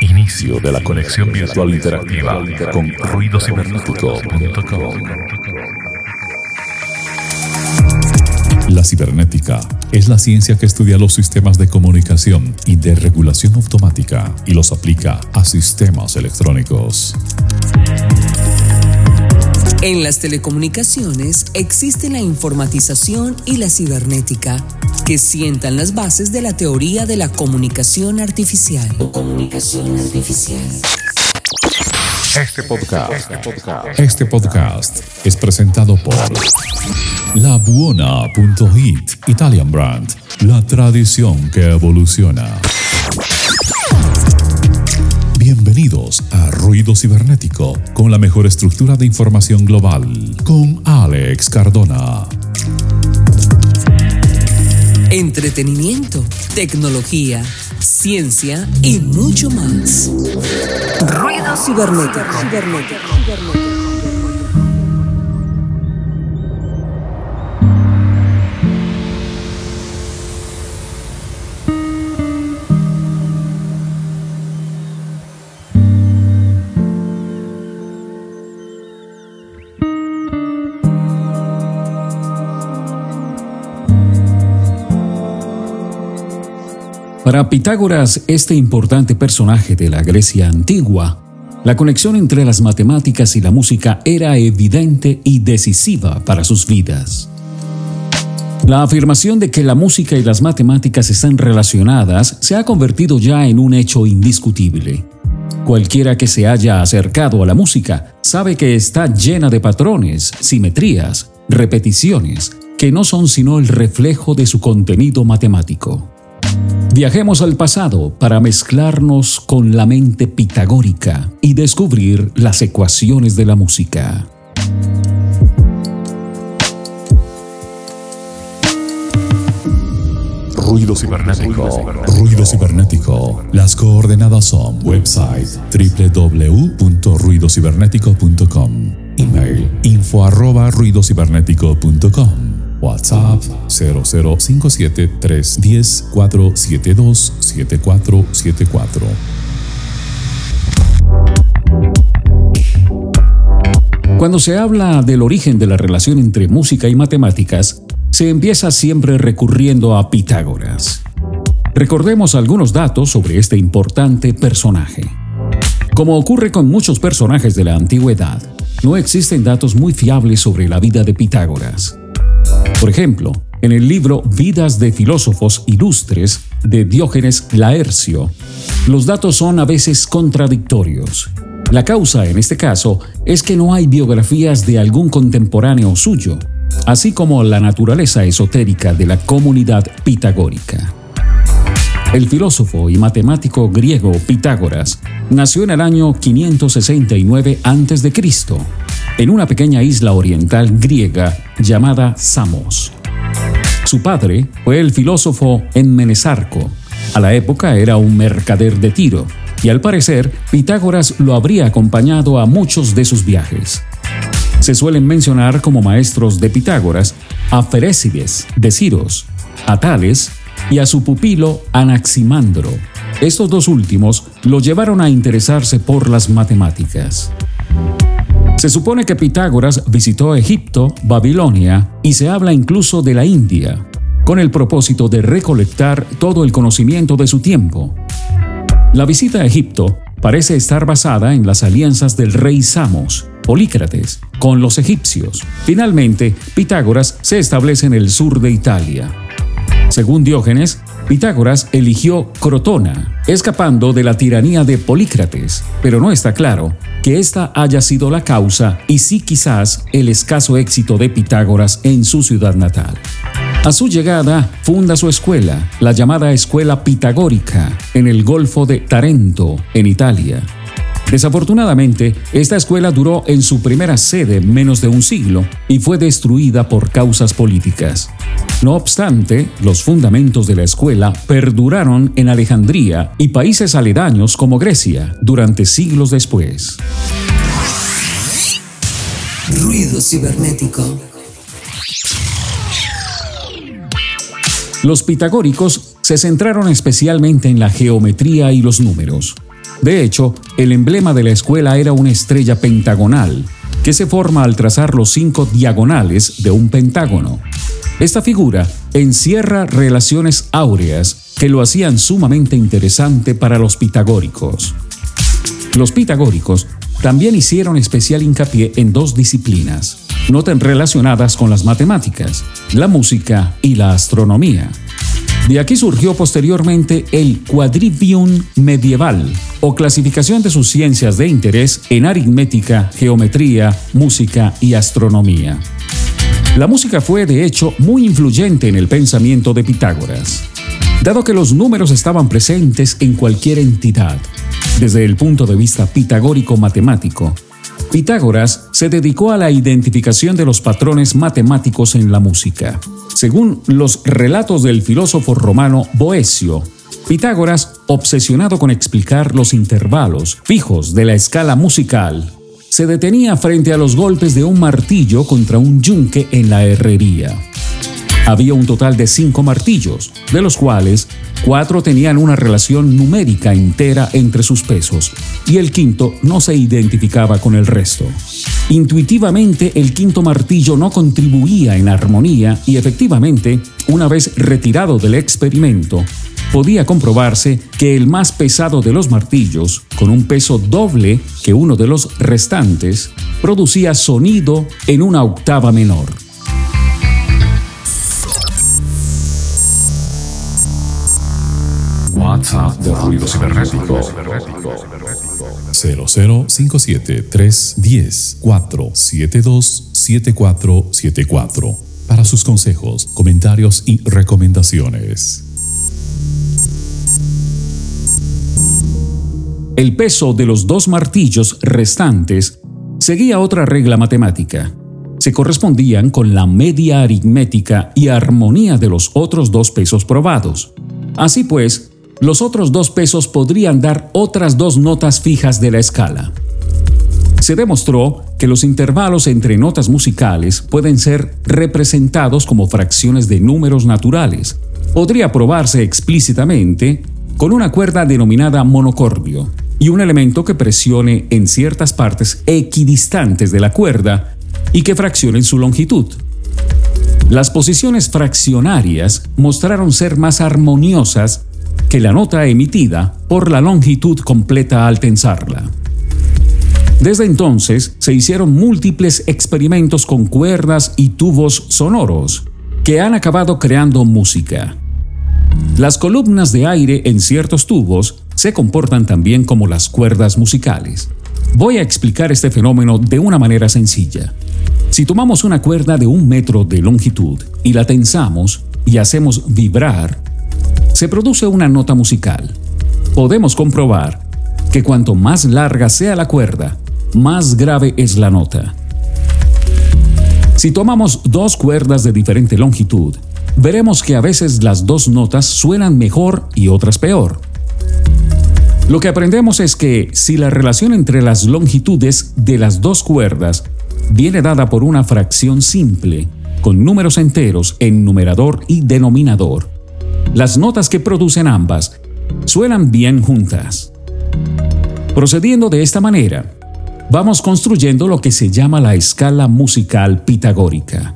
Inicio de la conexión virtual interactiva con ruidocibernético.com. La cibernética es la ciencia que estudia los sistemas de comunicación y de regulación automática y los aplica a sistemas electrónicos. En las telecomunicaciones existe la informatización y la cibernética, que sientan las bases de la teoría de la comunicación artificial. Comunicación artificial. Este podcast, este podcast es presentado por La Buona.it Italian Brand, la tradición que evoluciona. Bienvenidos a Ruido Cibernético con la mejor estructura de información global con Alex Cardona. Entretenimiento, tecnología, ciencia y mucho más. Ruido cibernético. Para Pitágoras, este importante personaje de la Grecia antigua, la conexión entre las matemáticas y la música era evidente y decisiva para sus vidas. La afirmación de que la música y las matemáticas están relacionadas se ha convertido ya en un hecho indiscutible. Cualquiera que se haya acercado a la música sabe que está llena de patrones, simetrías, repeticiones, que no son sino el reflejo de su contenido matemático. Viajemos al pasado para mezclarnos con la mente pitagórica y descubrir las ecuaciones de la música. Ruido cibernético. Ruido cibernético. Las coordenadas son website www.ruidocibernético.com, email info arroba ruidocibernético.com. WhatsApp 0057 310 472 7474. Cuando se habla del origen de la relación entre música y matemáticas, se empieza siempre recurriendo a Pitágoras. Recordemos algunos datos sobre este importante personaje. Como ocurre con muchos personajes de la antigüedad, no existen datos muy fiables sobre la vida de Pitágoras. Por ejemplo, en el libro Vidas de filósofos ilustres de Diógenes Laercio, los datos son a veces contradictorios. La causa, en este caso, es que no hay biografías de algún contemporáneo suyo, así como la naturaleza esotérica de la comunidad pitagórica. El filósofo y matemático griego Pitágoras nació en el año 569 a.C., en una pequeña isla oriental griega llamada Samos. Su padre fue el filósofo Enmenesarco. A la época era un mercader de Tiro, y al parecer Pitágoras lo habría acompañado a muchos de sus viajes. Se suelen mencionar como maestros de Pitágoras a Ferécides de Ciros, a Tales y a su pupilo Anaximandro. Estos dos últimos lo llevaron a interesarse por las matemáticas. Se supone que Pitágoras visitó Egipto, Babilonia y se habla incluso de la India, con el propósito de recolectar todo el conocimiento de su tiempo. La visita a Egipto parece estar basada en las alianzas del rey Samos, Polícrates, con los egipcios. Finalmente, Pitágoras se establece en el sur de Italia. Según Diógenes, Pitágoras eligió Crotona, escapando de la tiranía de Polícrates, pero no está claro que esta haya sido la causa y sí quizás el escaso éxito de Pitágoras en su ciudad natal. A su llegada, funda su escuela, la llamada Escuela Pitagórica, en el Golfo de Tarento, en Italia. Desafortunadamente, esta escuela duró en su primera sede menos de un siglo y fue destruida por causas políticas. No obstante, los fundamentos de la escuela perduraron en Alejandría y países aledaños como Grecia durante siglos después. Ruido cibernético. Los pitagóricos se centraron especialmente en la geometría y los números. De hecho, el emblema de la escuela era una estrella pentagonal, que se forma al trazar los cinco diagonales de un pentágono. Esta figura encierra relaciones áureas que lo hacían sumamente interesante para los pitagóricos. Los pitagóricos también hicieron especial hincapié en dos disciplinas, no tan relacionadas con las matemáticas, la música y la astronomía. De aquí surgió posteriormente el quadrivium medieval, o clasificación de sus ciencias de interés en aritmética, geometría, música y astronomía. La música fue, de hecho, muy influyente en el pensamiento de Pitágoras, dado que los números estaban presentes en cualquier entidad. Desde el punto de vista pitagórico matemático, Pitágoras se dedicó a la identificación de los patrones matemáticos en la música. Según los relatos del filósofo romano Boesio, Pitágoras, obsesionado con explicar los intervalos fijos de la escala musical, se detenía frente a los golpes de un martillo contra un yunque en la herrería. Había un total de cinco martillos, de los cuales cuatro tenían una relación numérica entera entre sus pesos, y el quinto no se identificaba con el resto. Intuitivamente el quinto martillo no contribuía en armonía y efectivamente, una vez retirado del experimento, podía comprobarse que el más pesado de los martillos, con un peso doble que uno de los restantes, producía sonido en una octava menor. WhatsApp de ruido cibernético 0057 310 472 7474 para sus consejos, comentarios y recomendaciones. El peso de los dos martillos restantes seguía otra regla matemática. Se correspondían con la media aritmética y armonía de los otros dos pesos probados. Así pues, los otros dos pesos podrían dar otras dos notas fijas de la escala. Se demostró que los intervalos entre notas musicales pueden ser representados como fracciones de números naturales. Podría probarse explícitamente con una cuerda denominada monocordio y un elemento que presione en ciertas partes equidistantes de la cuerda y que fraccione su longitud. Las posiciones fraccionarias mostraron ser más armoniosas que la nota emitida por la longitud completa al tensarla. Desde entonces se hicieron múltiples experimentos con cuerdas y tubos sonoros que han acabado creando música. Las columnas de aire en ciertos tubos se comportan también como las cuerdas musicales. Voy a explicar este fenómeno de una manera sencilla. Si tomamos una cuerda de un metro de longitud y la tensamos y hacemos vibrar, se produce una nota musical. Podemos comprobar que cuanto más larga sea la cuerda, más grave es la nota. Si tomamos dos cuerdas de diferente longitud veremos que a veces las dos notas suenan mejor y otras peor. Lo que aprendemos es que si la relación entre las longitudes de las dos cuerdas viene dada por una fracción simple, con números enteros en numerador y denominador, las notas que producen ambas suenan bien juntas. Procediendo de esta manera, vamos construyendo lo que se llama la escala musical pitagórica.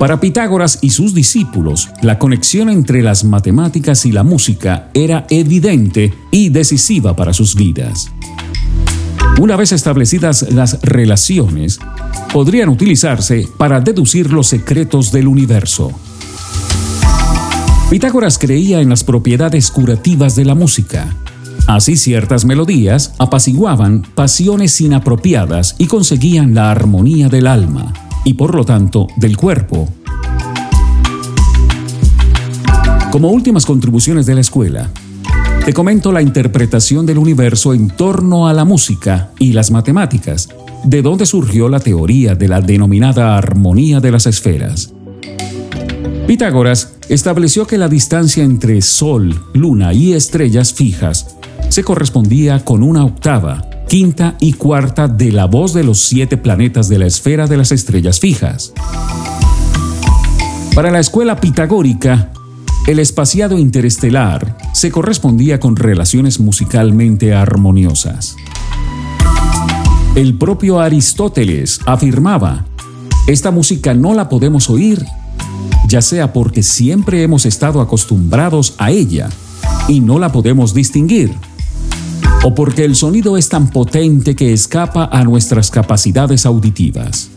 Para Pitágoras y sus discípulos, la conexión entre las matemáticas y la música era evidente y decisiva para sus vidas. Una vez establecidas las relaciones, podrían utilizarse para deducir los secretos del universo. Pitágoras creía en las propiedades curativas de la música Así ciertas melodías apaciguaban pasiones inapropiadas y conseguían la armonía del alma y por lo tanto del cuerpo. Como últimas contribuciones de la escuela, te comento la interpretación del universo en torno a la música y las matemáticas, de donde surgió la teoría de la denominada armonía de las esferas. Pitágoras estableció que la distancia entre Sol, Luna y estrellas fijas se correspondía con una octava quinta y cuarta de la voz de los siete planetas de la esfera de las estrellas fijas. Para la escuela pitagórica, el espaciado interestelar se correspondía con relaciones musicalmente armoniosas. El propio Aristóteles afirmaba, esta música no la podemos oír, ya sea porque siempre hemos estado acostumbrados a ella y no la podemos distinguir, o porque el sonido es tan potente que escapa a nuestras capacidades auditivas.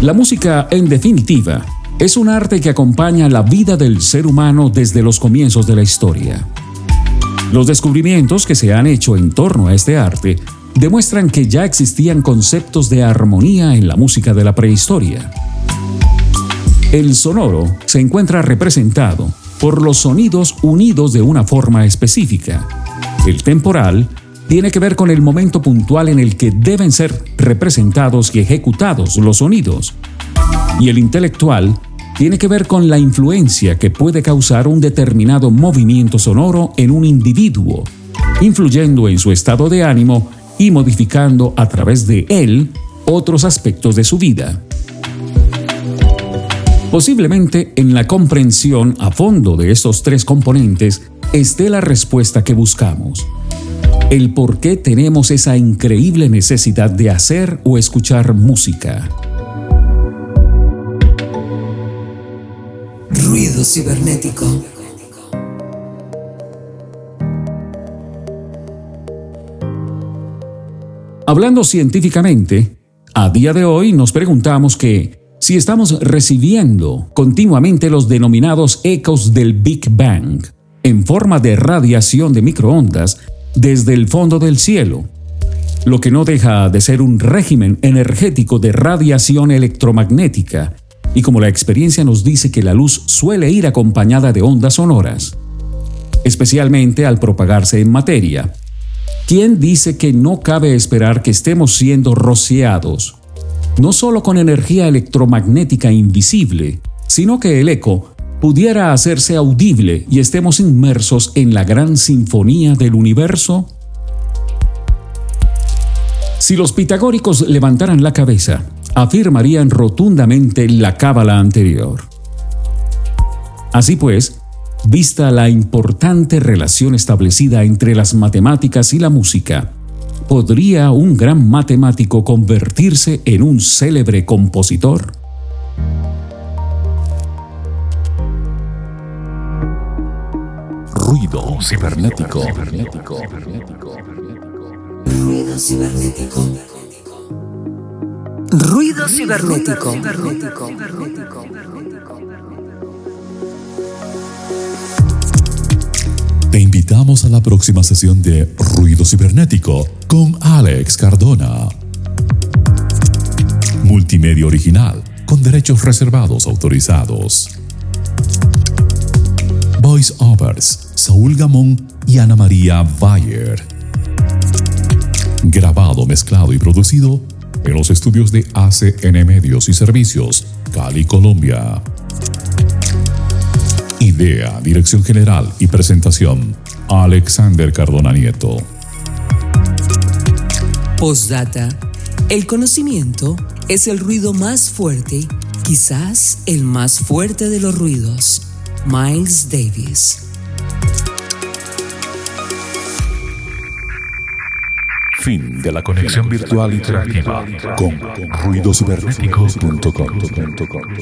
La música, en definitiva, es un arte que acompaña la vida del ser humano desde los comienzos de la historia. Los descubrimientos que se han hecho en torno a este arte demuestran que ya existían conceptos de armonía en la música de la prehistoria. El sonoro se encuentra representado por los sonidos unidos de una forma específica. El temporal tiene que ver con el momento puntual en el que deben ser representados y ejecutados los sonidos. Y el intelectual tiene que ver con la influencia que puede causar un determinado movimiento sonoro en un individuo, influyendo en su estado de ánimo y modificando a través de él otros aspectos de su vida. Posiblemente en la comprensión a fondo de estos tres componentes esté la respuesta que buscamos. El por qué tenemos esa increíble necesidad de hacer o escuchar música. Cibernético. Hablando científicamente, a día de hoy nos preguntamos que si estamos recibiendo continuamente los denominados ecos del Big Bang en forma de radiación de microondas desde el fondo del cielo, lo que no deja de ser un régimen energético de radiación electromagnética, y como la experiencia nos dice que la luz suele ir acompañada de ondas sonoras, especialmente al propagarse en materia, ¿quién dice que no cabe esperar que estemos siendo rociados no solo con energía electromagnética invisible, sino que el eco pudiera hacerse audible y estemos inmersos en la gran sinfonía del universo? Si los pitagóricos levantaran la cabeza, afirmarían rotundamente la cábala anterior. Así pues, vista la importante relación establecida entre las matemáticas y la música, ¿podría un gran matemático convertirse en un célebre compositor? Ruido cibernético. Ruido cibernético. Ruido cibernético. Te invitamos a la próxima sesión de Ruido Cibernético con Alex Cardona. Multimedia original con derechos reservados autorizados. Voice Overs, Saúl Gamón y Ana María Bayer. Grabado, mezclado y producido en los estudios de ACN Medios y Servicios, Cali, Colombia. Idea, dirección general y presentación, Alexander Cardona Nieto. Postdata. El conocimiento es el ruido más fuerte, quizás el más fuerte de los ruidos. Miles Davis. Fin de la conexión virtual interactiva con ruidocibernético.com.